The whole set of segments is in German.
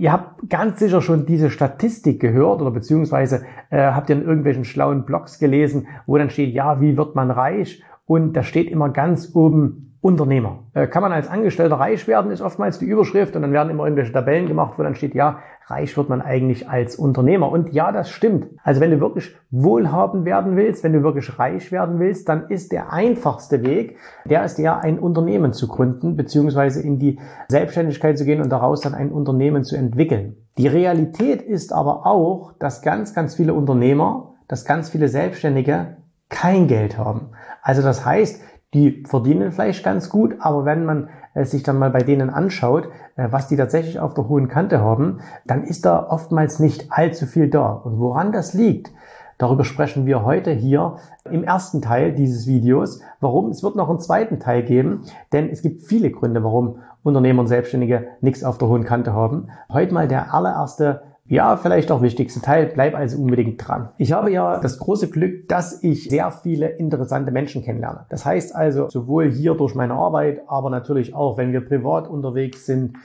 Ihr habt ganz sicher schon diese Statistik gehört oder beziehungsweise äh, habt ihr in irgendwelchen schlauen Blogs gelesen, wo dann steht, ja, wie wird man reich? Und da steht immer ganz oben Unternehmer. Äh, kann man als Angestellter reich werden, ist oftmals die Überschrift und dann werden immer irgendwelche Tabellen gemacht, wo dann steht, ja, reich wird man eigentlich als Unternehmer. Und ja, das stimmt. Also wenn du wirklich wohlhabend werden willst, wenn du wirklich reich werden willst, dann ist der einfachste Weg, der ist ja ein Unternehmen zu gründen, beziehungsweise in die Selbstständigkeit zu gehen und daraus dann ein Unternehmen zu entwickeln. Die Realität ist aber auch, dass ganz, ganz viele Unternehmer, dass ganz viele Selbstständige kein Geld haben. Also das heißt, die verdienen vielleicht ganz gut, aber wenn man äh, sich dann mal bei denen anschaut, äh, was die tatsächlich auf der hohen Kante haben, dann ist da oftmals nicht allzu viel da. Und woran das liegt, darüber sprechen wir heute hier im ersten Teil dieses Videos. Warum? Es wird noch einen zweiten Teil geben, denn es gibt viele Gründe, warum Unternehmer und Selbstständige nichts auf der hohen Kante haben. Heute mal der allererste ja, vielleicht auch wichtigste Teil. Bleib also unbedingt dran. Ich habe ja das große Glück, dass ich sehr viele interessante Menschen kennenlerne. Das heißt also, sowohl hier durch meine Arbeit, aber natürlich auch, wenn wir privat unterwegs sind,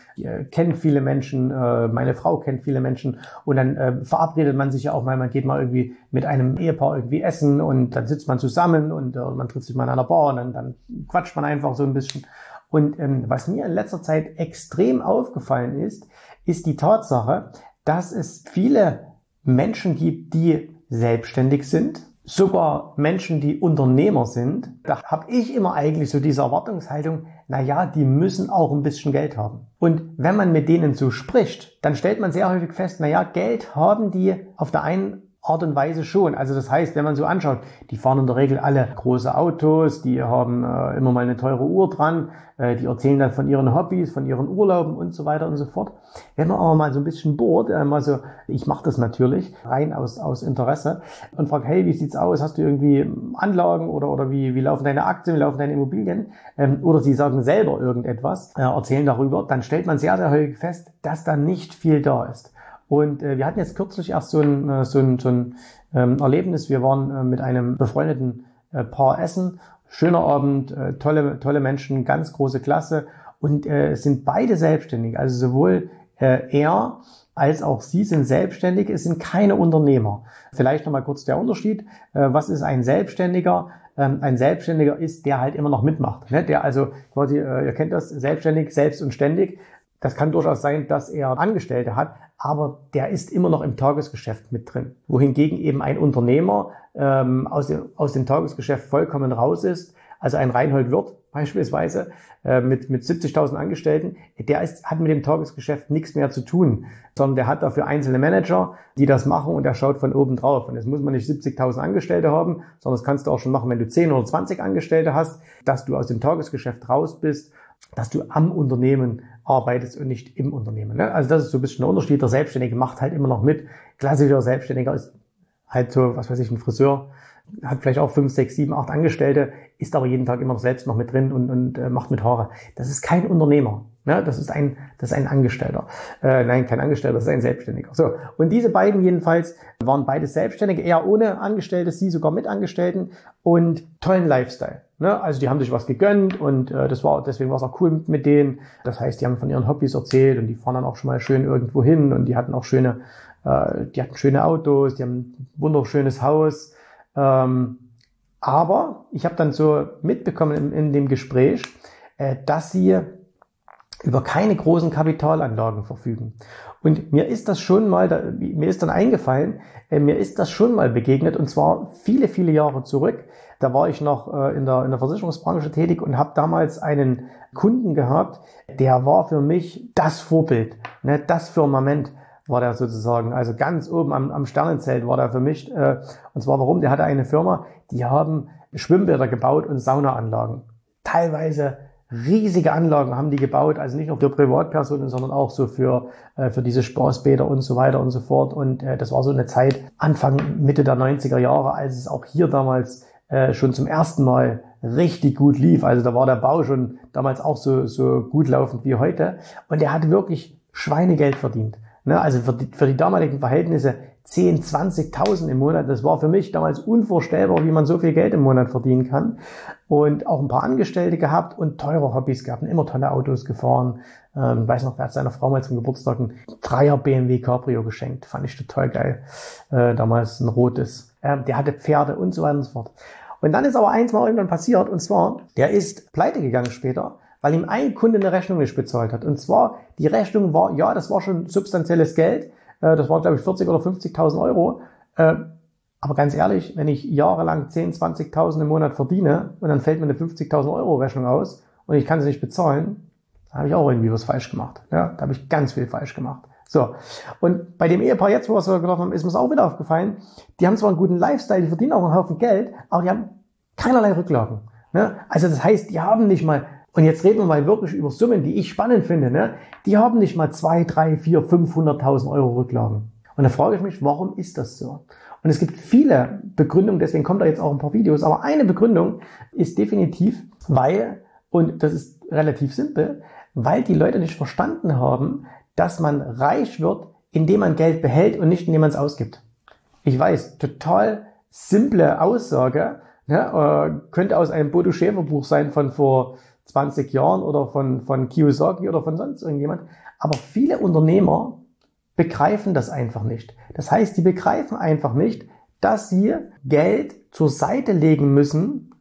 kennen viele Menschen, äh, meine Frau kennt viele Menschen und dann äh, verabredet man sich ja auch mal, man geht mal irgendwie mit einem Ehepaar irgendwie essen und dann sitzt man zusammen und äh, man trifft sich mal in einer Bar und dann, dann quatscht man einfach so ein bisschen. Und ähm, was mir in letzter Zeit extrem aufgefallen ist, ist die Tatsache, dass es viele Menschen gibt, die selbstständig sind, sogar Menschen, die Unternehmer sind. Da habe ich immer eigentlich so diese Erwartungshaltung, na ja, die müssen auch ein bisschen Geld haben. Und wenn man mit denen so spricht, dann stellt man sehr häufig fest, na ja, Geld haben die auf der einen Art und Weise schon. Also das heißt, wenn man so anschaut, die fahren in der Regel alle große Autos, die haben äh, immer mal eine teure Uhr dran, äh, die erzählen dann von ihren Hobbys, von ihren Urlauben und so weiter und so fort. Wenn man aber mal so ein bisschen bohrt, äh, mal so, ich mache das natürlich rein aus, aus Interesse und frage, hey, wie sieht's aus? Hast du irgendwie Anlagen oder, oder wie, wie laufen deine Aktien, wie laufen deine Immobilien? Ähm, oder sie sagen selber irgendetwas, äh, erzählen darüber, dann stellt man sehr, sehr häufig fest, dass da nicht viel da ist. Und äh, wir hatten jetzt kürzlich erst so ein, äh, so ein, so ein ähm, Erlebnis. Wir waren äh, mit einem befreundeten äh, Paar essen. Schöner Abend, äh, tolle, tolle Menschen, ganz große Klasse. Und äh, sind beide selbstständig. Also sowohl äh, er als auch sie sind selbstständig. Es sind keine Unternehmer. Vielleicht nochmal kurz der Unterschied. Äh, was ist ein Selbstständiger? Ähm, ein Selbstständiger ist, der halt immer noch mitmacht. Ne? Der also quasi, äh, ihr kennt das, selbstständig, selbst und ständig. Das kann durchaus sein, dass er Angestellte hat, aber der ist immer noch im Tagesgeschäft mit drin. Wohingegen eben ein Unternehmer ähm, aus, dem, aus dem Tagesgeschäft vollkommen raus ist, also ein Reinhold Wirth beispielsweise äh, mit, mit 70.000 Angestellten, der ist, hat mit dem Tagesgeschäft nichts mehr zu tun, sondern der hat dafür einzelne Manager, die das machen und der schaut von oben drauf. Und jetzt muss man nicht 70.000 Angestellte haben, sondern das kannst du auch schon machen, wenn du 10 oder 20 Angestellte hast, dass du aus dem Tagesgeschäft raus bist dass du am Unternehmen arbeitest und nicht im Unternehmen. Ne? Also das ist so ein bisschen der Unterschied. Der Selbstständige macht halt immer noch mit. Klassischer Selbstständiger ist halt so, was weiß ich, ein Friseur, hat vielleicht auch fünf, sechs, sieben, acht Angestellte, ist aber jeden Tag immer selbst noch mit drin und, und äh, macht mit Haare. Das ist kein Unternehmer. Ne? Das ist ein, das ist ein Angestellter. Äh, nein, kein Angestellter, das ist ein Selbstständiger. So. Und diese beiden jedenfalls waren beides Selbstständige, eher ohne Angestellte, sie sogar mit Angestellten und tollen Lifestyle. Ne? Also die haben sich was gegönnt und äh, das war deswegen war es auch cool mit denen. Das heißt, die haben von ihren Hobbys erzählt und die fahren dann auch schon mal schön irgendwo hin und die hatten auch schöne, äh, die hatten schöne Autos, die haben ein wunderschönes Haus. Ähm, aber ich habe dann so mitbekommen in, in dem Gespräch, äh, dass sie über keine großen Kapitalanlagen verfügen. Und mir ist das schon mal, mir ist dann eingefallen, äh, mir ist das schon mal begegnet und zwar viele, viele Jahre zurück. Da war ich noch äh, in der, in der Versicherungsbranche tätig und habe damals einen Kunden gehabt, der war für mich das Vorbild, ne, das Firmament war der sozusagen, also ganz oben am, am Sternenzelt war der für mich. Äh, und zwar warum? Der hatte eine Firma, die haben Schwimmbäder gebaut und Saunaanlagen. Teilweise riesige Anlagen haben die gebaut, also nicht nur für Privatpersonen, sondern auch so für, äh, für diese Spaßbäder und so weiter und so fort. Und äh, das war so eine Zeit, Anfang, Mitte der 90er Jahre, als es auch hier damals äh, schon zum ersten Mal richtig gut lief. Also da war der Bau schon damals auch so, so gut laufend wie heute. Und er hat wirklich Schweinegeld verdient. Ne? Also für die, für die damaligen Verhältnisse 10, 20.000 im Monat. Das war für mich damals unvorstellbar, wie man so viel Geld im Monat verdienen kann. Und auch ein paar Angestellte gehabt und teure Hobbys gehabt und immer tolle Autos gefahren. Ähm, weiß noch, er hat seiner Frau mal zum Geburtstag ein Dreier BMW Cabrio geschenkt. Fand ich total geil. Äh, damals ein rotes. Ähm, der hatte Pferde und so weiter und so fort. Und dann ist aber eins mal irgendwann passiert und zwar, der ist pleite gegangen später weil ihm ein Kunde eine Rechnung nicht bezahlt hat. Und zwar, die Rechnung war, ja, das war schon substanzielles Geld, äh, das war, glaube ich, 40 oder 50.000 Euro. Äh, aber ganz ehrlich, wenn ich jahrelang 10, 20.000 im Monat verdiene und dann fällt mir eine 50.000 Euro Rechnung aus und ich kann sie nicht bezahlen, dann habe ich auch irgendwie was falsch gemacht. Ja, da habe ich ganz viel falsch gemacht. So. Und bei dem Ehepaar jetzt, wo wir es gelaufen haben, ist mir auch wieder aufgefallen, die haben zwar einen guten Lifestyle, die verdienen auch einen Haufen Geld, aber die haben keinerlei Rücklagen. Ne? Also das heißt, die haben nicht mal und jetzt reden wir mal wirklich über Summen, die ich spannend finde. Ne? Die haben nicht mal zwei, drei, vier, 500.000 Euro Rücklagen. Und da frage ich mich, warum ist das so? Und es gibt viele Begründungen, deswegen kommt da jetzt auch ein paar Videos. Aber eine Begründung ist definitiv, weil, und das ist relativ simpel, weil die Leute nicht verstanden haben, dass man reich wird, indem man Geld behält und nicht indem man es ausgibt. Ich weiß, total simple Aussage, ne, äh, könnte aus einem Bodo Schäfer Buch sein von vor 20 Jahren oder von, von Kiyosaki oder von sonst irgendjemand. Aber viele Unternehmer begreifen das einfach nicht. Das heißt, die begreifen einfach nicht, dass sie Geld zur Seite legen müssen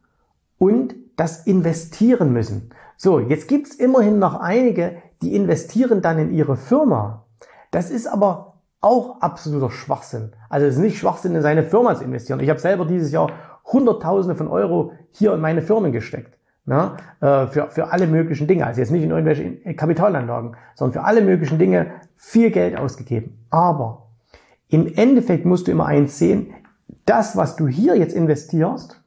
und das investieren müssen. So, jetzt gibt's immerhin noch einige, die investieren dann in ihre Firma. Das ist aber auch absoluter Schwachsinn. Also es ist nicht Schwachsinn, in seine Firma zu investieren. Ich habe selber dieses Jahr Hunderttausende von Euro hier in meine Firmen gesteckt. Na, äh, für, für alle möglichen Dinge. Also jetzt nicht in irgendwelche Kapitalanlagen, sondern für alle möglichen Dinge viel Geld ausgegeben. Aber im Endeffekt musst du immer eins sehen, das, was du hier jetzt investierst,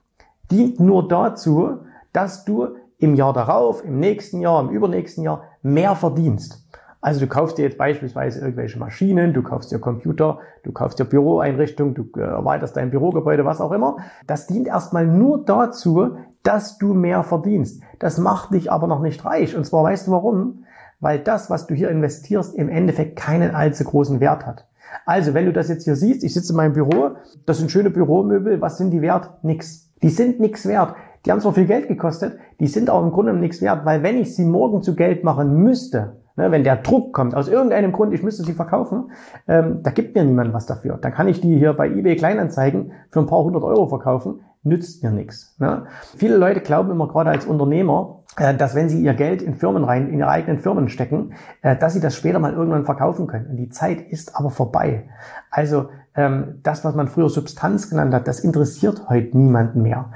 dient nur dazu, dass du im Jahr darauf, im nächsten Jahr, im übernächsten Jahr mehr verdienst. Also du kaufst dir jetzt beispielsweise irgendwelche Maschinen, du kaufst dir Computer, du kaufst dir Büroeinrichtungen, du äh, erweiterst dein Bürogebäude, was auch immer. Das dient erstmal nur dazu, dass du mehr verdienst. Das macht dich aber noch nicht reich. Und zwar weißt du warum? Weil das, was du hier investierst, im Endeffekt keinen allzu großen Wert hat. Also, wenn du das jetzt hier siehst, ich sitze in meinem Büro, das sind schöne Büromöbel, was sind die wert? Nix. Die sind nix wert. Die haben zwar viel Geld gekostet, die sind auch im Grunde nichts wert, weil wenn ich sie morgen zu Geld machen müsste, Ne, wenn der Druck kommt, aus irgendeinem Grund, ich müsste sie verkaufen, ähm, da gibt mir niemand was dafür. Dann kann ich die hier bei eBay Kleinanzeigen für ein paar hundert Euro verkaufen, nützt mir nichts. Ne? Viele Leute glauben immer gerade als Unternehmer, äh, dass wenn sie ihr Geld in Firmen rein, in ihre eigenen Firmen stecken, äh, dass sie das später mal irgendwann verkaufen können. Und die Zeit ist aber vorbei. Also ähm, das, was man früher Substanz genannt hat, das interessiert heute niemanden mehr.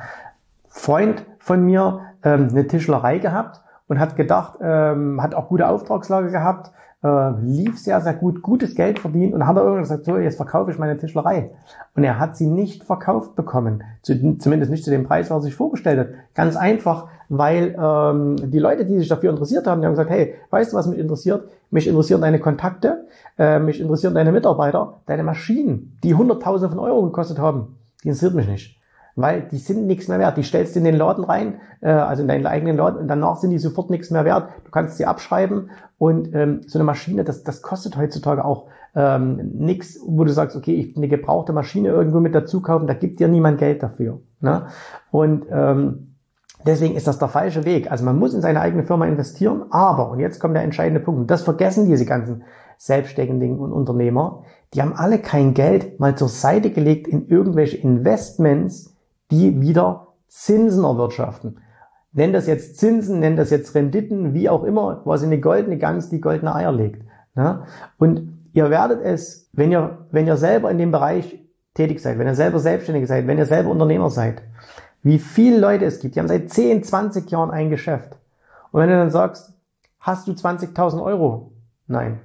Freund von mir ähm, eine Tischlerei gehabt und hat gedacht, ähm, hat auch gute Auftragslage gehabt, äh, lief sehr, sehr gut, gutes Geld verdient und hat er irgendwann gesagt, so, jetzt verkaufe ich meine Tischlerei. Und er hat sie nicht verkauft bekommen, zu, zumindest nicht zu dem Preis, was er sich vorgestellt hat. Ganz einfach, weil ähm, die Leute, die sich dafür interessiert haben, die haben gesagt, hey, weißt du, was mich interessiert? Mich interessieren deine Kontakte, äh, mich interessieren deine Mitarbeiter, deine Maschinen, die Hunderttausende von Euro gekostet haben. Die interessiert mich nicht weil die sind nichts mehr wert. Die stellst du in den Laden rein, äh, also in deinen eigenen Laden, und danach sind die sofort nichts mehr wert. Du kannst sie abschreiben und ähm, so eine Maschine, das, das kostet heutzutage auch ähm, nichts, wo du sagst, okay, ich eine gebrauchte Maschine irgendwo mit dazu kaufen, da gibt dir niemand Geld dafür. Ne? Und ähm, Deswegen ist das der falsche Weg. Also man muss in seine eigene Firma investieren, aber, und jetzt kommt der entscheidende Punkt, das vergessen diese ganzen Selbstständigen und Unternehmer, die haben alle kein Geld mal zur Seite gelegt in irgendwelche Investments, die wieder Zinsen erwirtschaften. nenn das jetzt Zinsen, nenn das jetzt Renditen, wie auch immer, quasi eine goldene Gans, die goldene Eier legt. Ne? Und ihr werdet es, wenn ihr, wenn ihr selber in dem Bereich tätig seid, wenn ihr selber Selbstständige seid, wenn ihr selber Unternehmer seid, wie viele Leute es gibt, die haben seit 10, 20 Jahren ein Geschäft. Und wenn du dann sagst, hast du 20.000 Euro? Nein.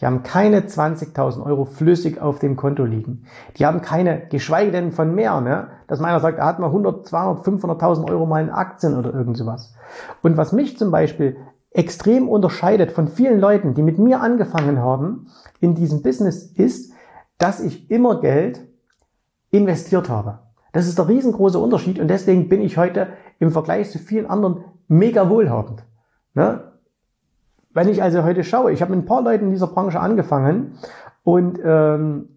Die haben keine 20.000 Euro flüssig auf dem Konto liegen. Die haben keine, geschweige denn von mehr, ne? dass meiner sagt, er hat mal 100, 200, 500.000 Euro mal in Aktien oder irgend sowas. Und was mich zum Beispiel extrem unterscheidet von vielen Leuten, die mit mir angefangen haben in diesem Business, ist, dass ich immer Geld investiert habe. Das ist der riesengroße Unterschied und deswegen bin ich heute im Vergleich zu vielen anderen mega wohlhabend. Ne? Wenn ich also heute schaue, ich habe mit ein paar Leuten in dieser Branche angefangen und ähm,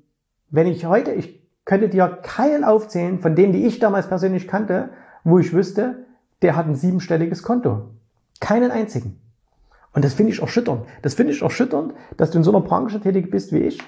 wenn ich heute, ich könnte dir keinen aufzählen von denen, die ich damals persönlich kannte, wo ich wüsste, der hat ein siebenstelliges Konto. Keinen einzigen. Und das finde ich erschütternd. Das finde ich erschütternd, dass du in so einer Branche tätig bist wie ich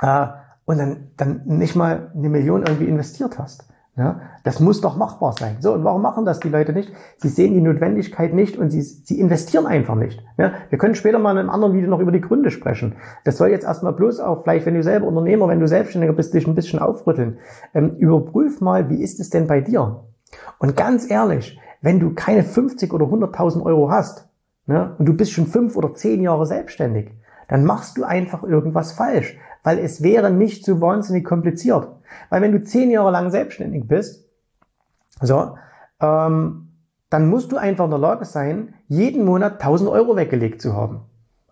äh, und dann, dann nicht mal eine Million irgendwie investiert hast. Ja, das muss doch machbar sein. So, und warum machen das die Leute nicht? Sie sehen die Notwendigkeit nicht und sie, sie investieren einfach nicht. Ja, wir können später mal in einem anderen Video noch über die Gründe sprechen. Das soll jetzt erstmal bloß auch, vielleicht wenn du selber Unternehmer, wenn du Selbstständiger bist, dich ein bisschen aufrütteln. Ähm, überprüf mal, wie ist es denn bei dir? Und ganz ehrlich, wenn du keine 50 oder 100.000 Euro hast ne, und du bist schon fünf oder zehn Jahre selbstständig, dann machst du einfach irgendwas falsch weil es wäre nicht so wahnsinnig kompliziert. Weil wenn du zehn Jahre lang selbstständig bist, so, ähm, dann musst du einfach in der Lage sein, jeden Monat 1000 Euro weggelegt zu haben.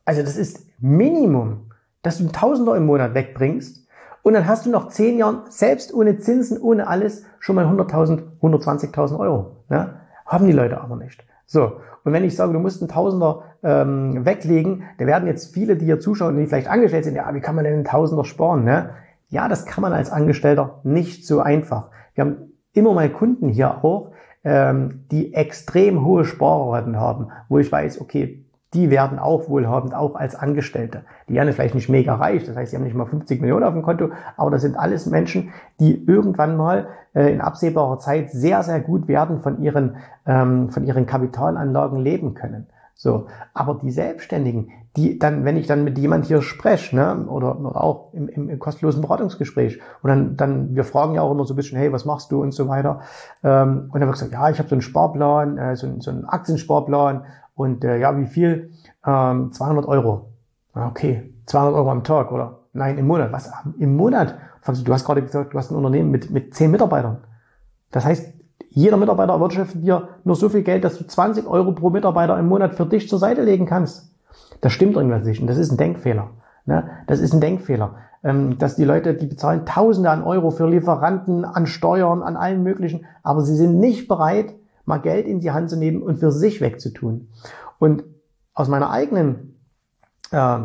Also das ist Minimum, dass du 1000 Euro im Monat wegbringst und dann hast du nach zehn Jahren selbst ohne Zinsen, ohne alles schon mal 100.000, 120.000 Euro. Ne? Haben die Leute aber nicht. So, und wenn ich sage, du musst einen Tausender ähm, weglegen, da werden jetzt viele, die hier zuschauen, die vielleicht angestellt sind, ja, wie kann man denn einen Tausender sparen? Ne? Ja, das kann man als Angestellter nicht so einfach. Wir haben immer mal Kunden hier auch, ähm, die extrem hohe Sparraten haben, wo ich weiß, okay, die werden auch wohlhabend, auch als Angestellte. Die werden vielleicht nicht mega reich, das heißt, sie haben nicht mal 50 Millionen auf dem Konto, aber das sind alles Menschen, die irgendwann mal äh, in absehbarer Zeit sehr, sehr gut werden von ihren, ähm, von ihren Kapitalanlagen leben können. So, aber die Selbstständigen, die dann, wenn ich dann mit jemand hier spreche, ne, oder, auch im, im, im kostenlosen Beratungsgespräch, und dann, dann, wir fragen ja auch immer so ein bisschen, hey, was machst du und so weiter, ähm, und dann wird gesagt, ja, ich habe so einen Sparplan, äh, so, so einen Aktiensparplan, und äh, ja, wie viel? Ähm, 200 Euro. Okay, 200 Euro am Tag, oder? Nein, im Monat. Was? Im Monat? Du hast gerade gesagt, du hast ein Unternehmen mit, mit 10 Mitarbeitern. Das heißt, jeder Mitarbeiter erwirtschaftet dir nur so viel Geld, dass du 20 Euro pro Mitarbeiter im Monat für dich zur Seite legen kannst. Das stimmt irgendwas nicht und das ist ein Denkfehler. Ne? Das ist ein Denkfehler, ähm, dass die Leute, die bezahlen Tausende an Euro für Lieferanten, an Steuern, an allen möglichen, aber sie sind nicht bereit, mal Geld in die Hand zu nehmen und für sich wegzutun. Und aus meiner eigenen äh,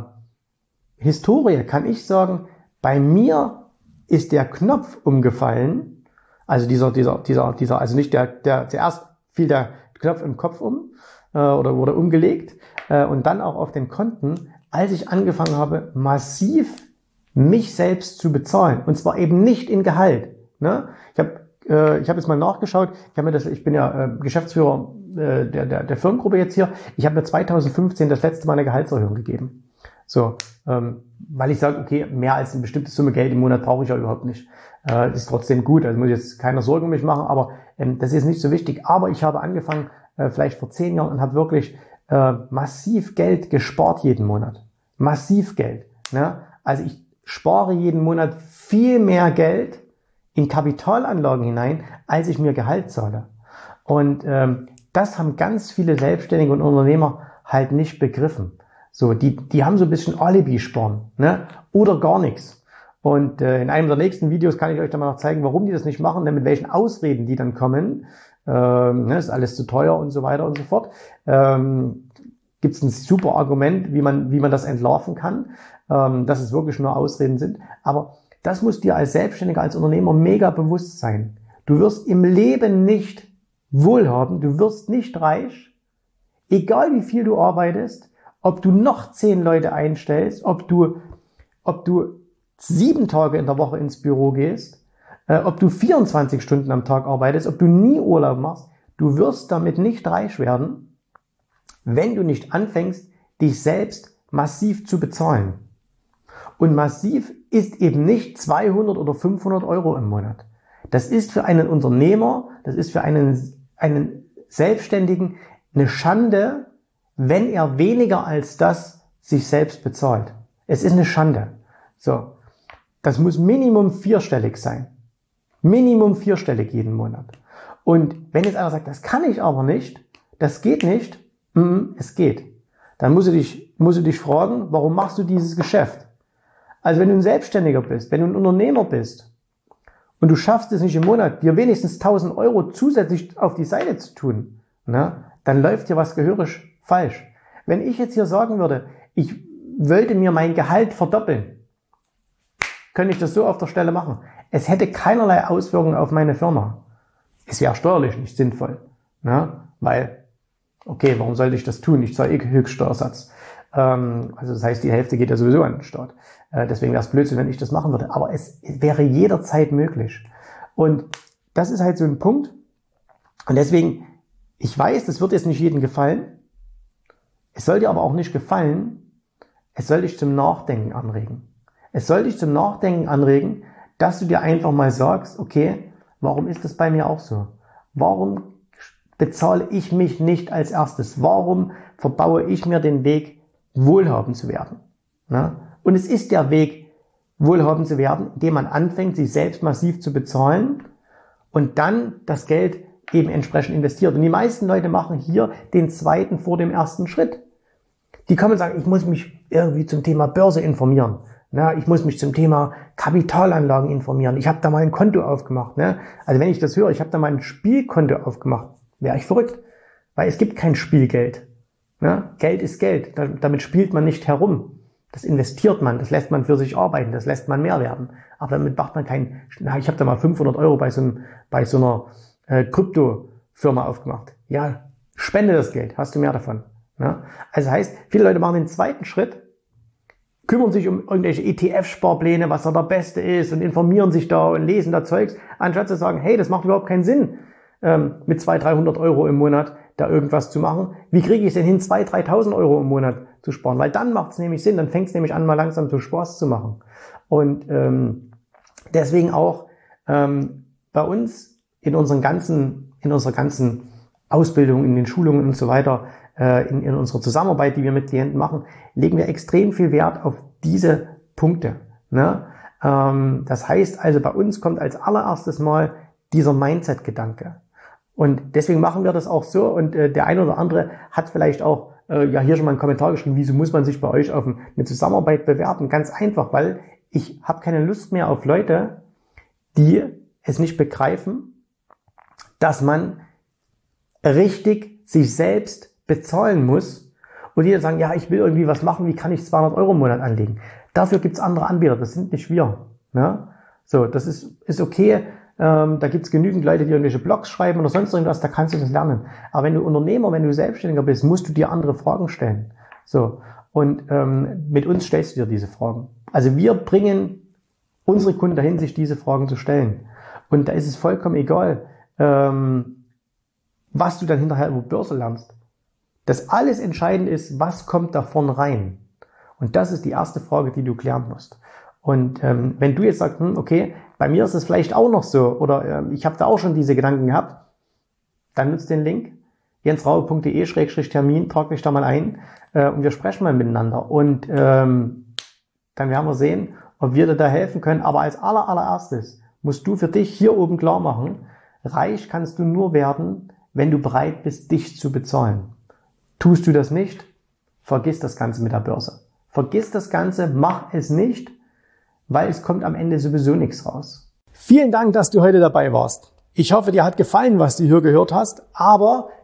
Historie kann ich sagen, bei mir ist der Knopf umgefallen, also dieser, dieser, dieser, dieser, also nicht der, der, zuerst fiel der Knopf im Kopf um äh, oder wurde umgelegt äh, und dann auch auf den Konten, als ich angefangen habe, massiv mich selbst zu bezahlen. Und zwar eben nicht in Gehalt. Ne? Ich habe äh, ich hab jetzt mal nachgeschaut, ich, hab mir das, ich bin ja äh, Geschäftsführer äh, der, der, der Firmengruppe jetzt hier, ich habe mir 2015 das letzte Mal eine Gehaltserhöhung gegeben. So, ähm, weil ich sage, okay, mehr als eine bestimmte Summe Geld im Monat brauche ich ja überhaupt nicht. Äh, ist trotzdem gut, also muss ich jetzt keine Sorgen um mich machen, aber ähm, das ist nicht so wichtig. Aber ich habe angefangen, äh, vielleicht vor zehn Jahren und habe wirklich äh, massiv Geld gespart jeden Monat. Massiv Geld. Ne? Also ich spare jeden Monat viel mehr Geld in Kapitalanlagen hinein, als ich mir Gehalt zahle. Und ähm, das haben ganz viele Selbstständige und Unternehmer halt nicht begriffen. So, die, die haben so ein bisschen Alibi-Sparen, ne? Oder gar nichts. Und äh, in einem der nächsten Videos kann ich euch dann mal noch zeigen, warum die das nicht machen, denn mit welchen Ausreden die dann kommen. Ähm, ne, ist alles zu teuer und so weiter und so fort. Ähm, Gibt es ein super Argument, wie man, wie man das entlarven kann, ähm, dass es wirklich nur Ausreden sind. Aber das muss dir als Selbstständiger, als Unternehmer mega bewusst sein. Du wirst im Leben nicht wohlhaben, du wirst nicht reich, egal wie viel du arbeitest, ob du noch zehn Leute einstellst, ob du, ob du sieben Tage in der Woche ins Büro gehst, äh, ob du 24 Stunden am Tag arbeitest, ob du nie Urlaub machst, du wirst damit nicht reich werden, wenn du nicht anfängst, dich selbst massiv zu bezahlen. Und massiv ist eben nicht 200 oder 500 Euro im Monat. Das ist für einen Unternehmer, das ist für einen, einen Selbstständigen eine Schande, wenn er weniger als das sich selbst bezahlt. Es ist eine Schande. So. Das muss Minimum vierstellig sein. Minimum vierstellig jeden Monat. Und wenn jetzt einer sagt, das kann ich aber nicht, das geht nicht, mm, es geht. Dann musst du dich, musst du dich fragen, warum machst du dieses Geschäft? Also wenn du ein Selbstständiger bist, wenn du ein Unternehmer bist und du schaffst es nicht im Monat, dir wenigstens 1000 Euro zusätzlich auf die Seite zu tun, na, dann läuft hier was gehörig falsch. Wenn ich jetzt hier sagen würde, ich wollte mir mein Gehalt verdoppeln, könnte ich das so auf der Stelle machen. Es hätte keinerlei Auswirkungen auf meine Firma. Es wäre steuerlich nicht sinnvoll, ne? weil, okay, warum sollte ich das tun? Ich zahle eh Höchststeuersatz. Ähm, also das heißt, die Hälfte geht ja sowieso an den Staat. Äh, deswegen wäre es Blödsinn, wenn ich das machen würde. Aber es wäre jederzeit möglich. Und das ist halt so ein Punkt. Und deswegen, ich weiß, das wird jetzt nicht jedem gefallen. Es soll dir aber auch nicht gefallen. Es soll dich zum Nachdenken anregen. Es soll dich zum Nachdenken anregen, dass du dir einfach mal sagst, okay, warum ist das bei mir auch so? Warum bezahle ich mich nicht als erstes? Warum verbaue ich mir den Weg, wohlhabend zu werden? Na? Und es ist der Weg, wohlhabend zu werden, indem man anfängt, sich selbst massiv zu bezahlen und dann das Geld eben entsprechend investiert. Und die meisten Leute machen hier den zweiten vor dem ersten Schritt. Die kommen und sagen, ich muss mich irgendwie zum Thema Börse informieren. Na, ich muss mich zum Thema Kapitalanlagen informieren. Ich habe da mal ein Konto aufgemacht. Ne? Also wenn ich das höre, ich habe da mal ein Spielkonto aufgemacht, wäre ich verrückt. Weil es gibt kein Spielgeld. Ne? Geld ist Geld. Damit spielt man nicht herum. Das investiert man, das lässt man für sich arbeiten, das lässt man mehr werden. Aber damit macht man kein, na, ich habe da mal 500 Euro bei so, einem, bei so einer äh, Kryptofirma aufgemacht. Ja, spende das Geld, hast du mehr davon. Ja? Also heißt, viele Leute machen den zweiten Schritt, kümmern sich um irgendwelche ETF-Sparpläne, was da der beste ist und informieren sich da und lesen da Zeugs, anstatt zu sagen, hey, das macht überhaupt keinen Sinn, ähm, mit 200, 300 Euro im Monat da irgendwas zu machen. Wie kriege ich es denn hin, 2.000, 3.000 Euro im Monat zu sparen? Weil dann macht es nämlich Sinn, dann fängt es nämlich an, mal langsam zu Spaß zu machen. Und ähm, deswegen auch ähm, bei uns in unseren ganzen, in unserer ganzen Ausbildung, in den Schulungen und so weiter, äh, in, in unserer Zusammenarbeit, die wir mit Klienten machen, legen wir extrem viel Wert auf diese Punkte. Ne? Ähm, das heißt also, bei uns kommt als allererstes mal dieser Mindset-Gedanke. Und deswegen machen wir das auch so. Und äh, der eine oder andere hat vielleicht auch äh, ja hier schon mal einen Kommentar geschrieben, wieso muss man sich bei euch auf eine Zusammenarbeit bewerben? Ganz einfach, weil ich habe keine Lust mehr auf Leute, die es nicht begreifen, dass man richtig sich selbst bezahlen muss und die dann sagen, ja, ich will irgendwie was machen, wie kann ich 200 Euro im Monat anlegen? Dafür gibt's andere Anbieter, das sind nicht wir. Ne? So, das ist, ist okay, ähm, da gibt's genügend Leute, die irgendwelche Blogs schreiben oder sonst irgendwas, da kannst du das lernen. Aber wenn du Unternehmer, wenn du Selbstständiger bist, musst du dir andere Fragen stellen. So. Und ähm, mit uns stellst du dir diese Fragen. Also wir bringen unsere Kunden dahin, sich diese Fragen zu stellen. Und da ist es vollkommen egal, ähm, was du dann hinterher über Börse lernst. Das alles entscheidend ist, was kommt davon rein. Und das ist die erste Frage, die du klären musst. Und ähm, wenn du jetzt sagst, hm, okay, bei mir ist es vielleicht auch noch so oder äh, ich habe da auch schon diese Gedanken gehabt, dann nutzt den Link jensraue.de-termin, trag dich da mal ein äh, und wir sprechen mal miteinander. Und ähm, dann werden wir sehen, ob wir dir da helfen können. Aber als aller, allererstes musst du für dich hier oben klar machen, reich kannst du nur werden, wenn du bereit bist, dich zu bezahlen. Tust du das nicht, vergiss das Ganze mit der Börse. Vergiss das Ganze, mach es nicht weil es kommt am Ende sowieso nichts raus. Vielen Dank, dass du heute dabei warst. Ich hoffe, dir hat gefallen, was du hier gehört hast, aber